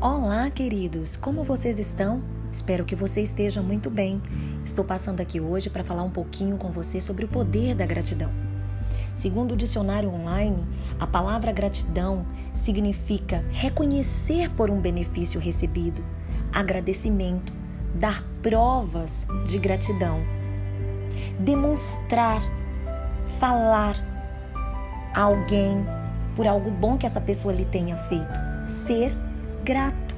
Olá, queridos! Como vocês estão? Espero que você esteja muito bem. Estou passando aqui hoje para falar um pouquinho com você sobre o poder da gratidão. Segundo o dicionário online, a palavra gratidão significa reconhecer por um benefício recebido, agradecimento, dar provas de gratidão, demonstrar, falar a alguém por algo bom que essa pessoa lhe tenha feito, ser grato,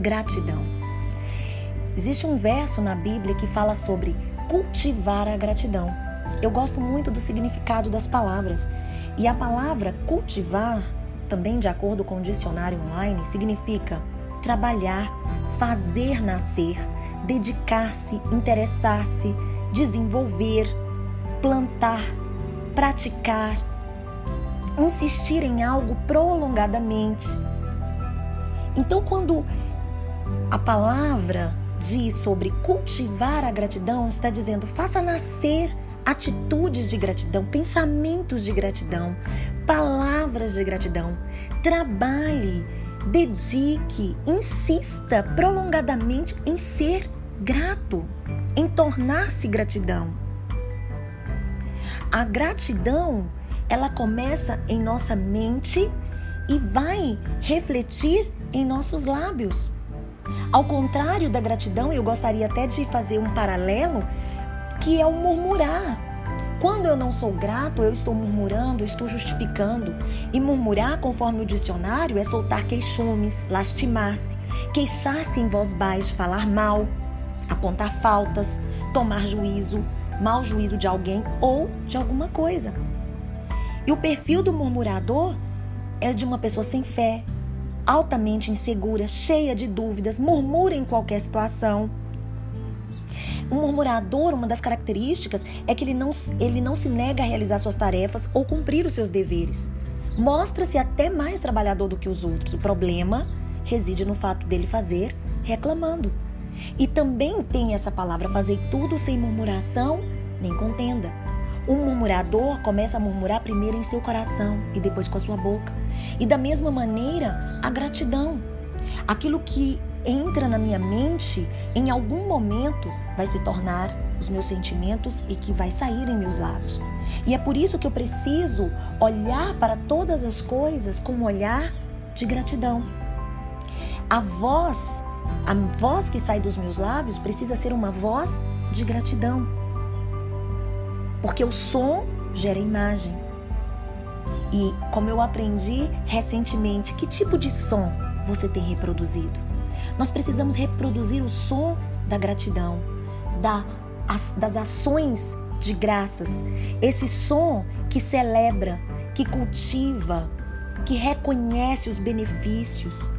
gratidão. Existe um verso na Bíblia que fala sobre cultivar a gratidão. Eu gosto muito do significado das palavras. E a palavra cultivar, também de acordo com o dicionário online, significa trabalhar, fazer nascer, dedicar-se, interessar-se, desenvolver, plantar, praticar, insistir em algo prolongadamente então, quando a palavra diz sobre cultivar a gratidão, está dizendo faça nascer atitudes de gratidão, pensamentos de gratidão, palavras de gratidão. Trabalhe, dedique, insista prolongadamente em ser grato, em tornar-se gratidão. A gratidão, ela começa em nossa mente e vai refletir em nossos lábios. Ao contrário da gratidão, eu gostaria até de fazer um paralelo que é o murmurar. Quando eu não sou grato, eu estou murmurando, estou justificando. E murmurar, conforme o dicionário, é soltar queixumes, lastimar-se, queixar-se em voz baixa, falar mal, apontar faltas, tomar juízo, mau juízo de alguém ou de alguma coisa. E o perfil do murmurador é de uma pessoa sem fé, altamente insegura, cheia de dúvidas, murmura em qualquer situação. Um murmurador, uma das características é que ele não, ele não se nega a realizar suas tarefas ou cumprir os seus deveres. Mostra-se até mais trabalhador do que os outros. O problema reside no fato dele fazer reclamando. E também tem essa palavra fazer tudo sem murmuração nem contenda. Um murmurador começa a murmurar primeiro em seu coração e depois com a sua boca. E da mesma maneira, a gratidão. Aquilo que entra na minha mente, em algum momento vai se tornar os meus sentimentos e que vai sair em meus lábios. E é por isso que eu preciso olhar para todas as coisas com um olhar de gratidão. A voz, a voz que sai dos meus lábios precisa ser uma voz de gratidão. Porque o som gera imagem. E como eu aprendi recentemente, que tipo de som você tem reproduzido? Nós precisamos reproduzir o som da gratidão, da, as, das ações de graças. Esse som que celebra, que cultiva, que reconhece os benefícios,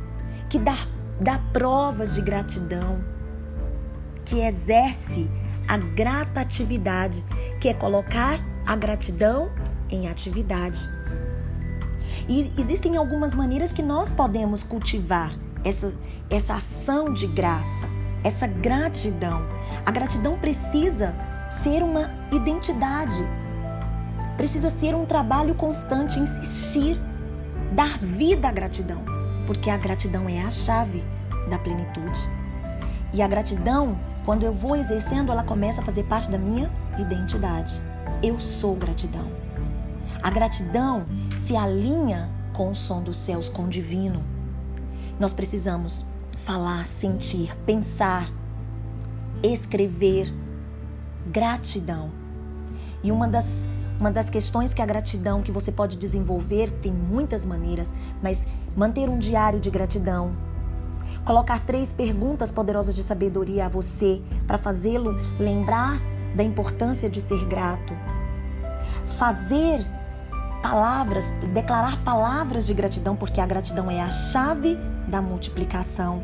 que dá, dá provas de gratidão, que exerce a gratatividade, que é colocar a gratidão em atividade. E existem algumas maneiras que nós podemos cultivar essa, essa ação de graça, essa gratidão. A gratidão precisa ser uma identidade, precisa ser um trabalho constante, insistir, dar vida à gratidão, porque a gratidão é a chave da plenitude. E a gratidão quando eu vou exercendo, ela começa a fazer parte da minha identidade. Eu sou gratidão. A gratidão se alinha com o som dos céus, com o divino. Nós precisamos falar, sentir, pensar, escrever. Gratidão. E uma das, uma das questões que a gratidão que você pode desenvolver tem muitas maneiras, mas manter um diário de gratidão, colocar três perguntas poderosas de sabedoria a você para fazê-lo lembrar da importância de ser grato. Fazer palavras, declarar palavras de gratidão, porque a gratidão é a chave da multiplicação.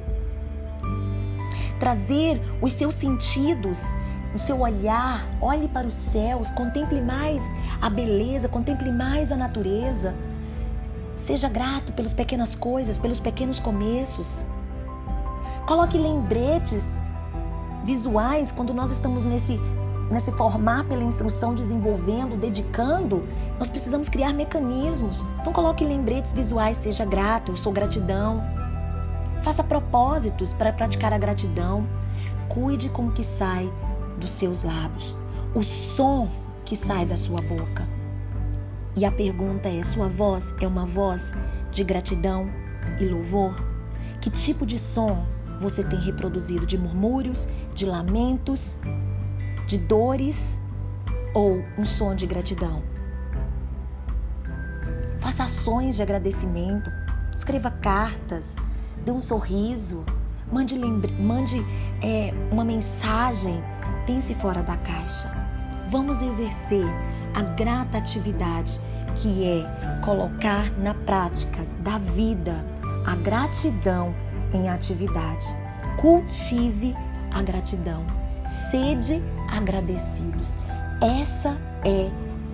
Trazer os seus sentidos, o seu olhar, olhe para os céus, contemple mais a beleza, contemple mais a natureza. Seja grato pelas pequenas coisas, pelos pequenos começos. Coloque lembretes visuais quando nós estamos nesse nesse formar pela instrução, desenvolvendo, dedicando, nós precisamos criar mecanismos. Então coloque lembretes visuais, seja grato, eu sou gratidão. Faça propósitos para praticar a gratidão. Cuide com o que sai dos seus lábios, o som que sai da sua boca. E a pergunta é: sua voz é uma voz de gratidão e louvor? Que tipo de som você tem reproduzido? De murmúrios, de lamentos, de dores ou um som de gratidão? Faça ações de agradecimento, escreva cartas, dê um sorriso, mande, mande é, uma mensagem, pense fora da caixa. Vamos exercer a gratatividade, que é colocar na prática da vida a gratidão em atividade. Cultive a gratidão. Sede agradecidos. Essa é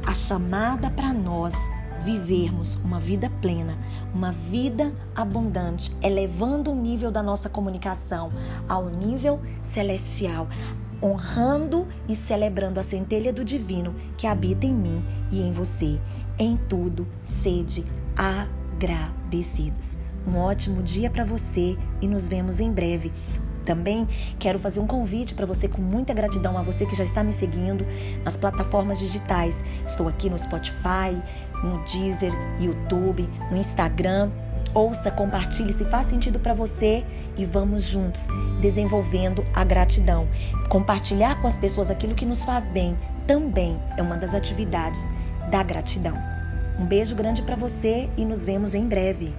a chamada para nós vivermos uma vida plena, uma vida abundante, elevando o nível da nossa comunicação ao nível celestial, honrando e celebrando a centelha do divino que habita em mim e em você. Em tudo, sede agradecidos. Um ótimo dia para você e nos vemos em breve. Também quero fazer um convite para você com muita gratidão a você que já está me seguindo nas plataformas digitais. Estou aqui no Spotify, no Deezer, YouTube, no Instagram Ouça, compartilhe se faz sentido para você e vamos juntos desenvolvendo a gratidão. Compartilhar com as pessoas aquilo que nos faz bem também é uma das atividades da gratidão. Um beijo grande para você e nos vemos em breve.